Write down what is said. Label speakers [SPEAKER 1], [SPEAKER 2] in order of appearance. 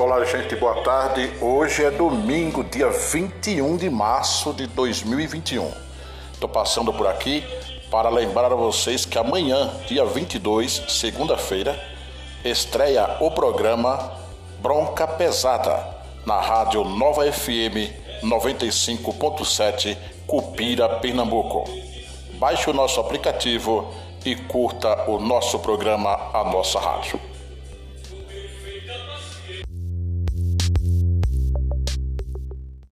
[SPEAKER 1] Olá, gente, boa tarde. Hoje é domingo, dia 21 de março de 2021. Estou passando por aqui para lembrar a vocês que amanhã, dia 22, segunda-feira, estreia o programa Bronca Pesada na Rádio Nova FM 95.7 Cupira, Pernambuco. Baixe o nosso aplicativo e curta o nosso programa, a nossa rádio.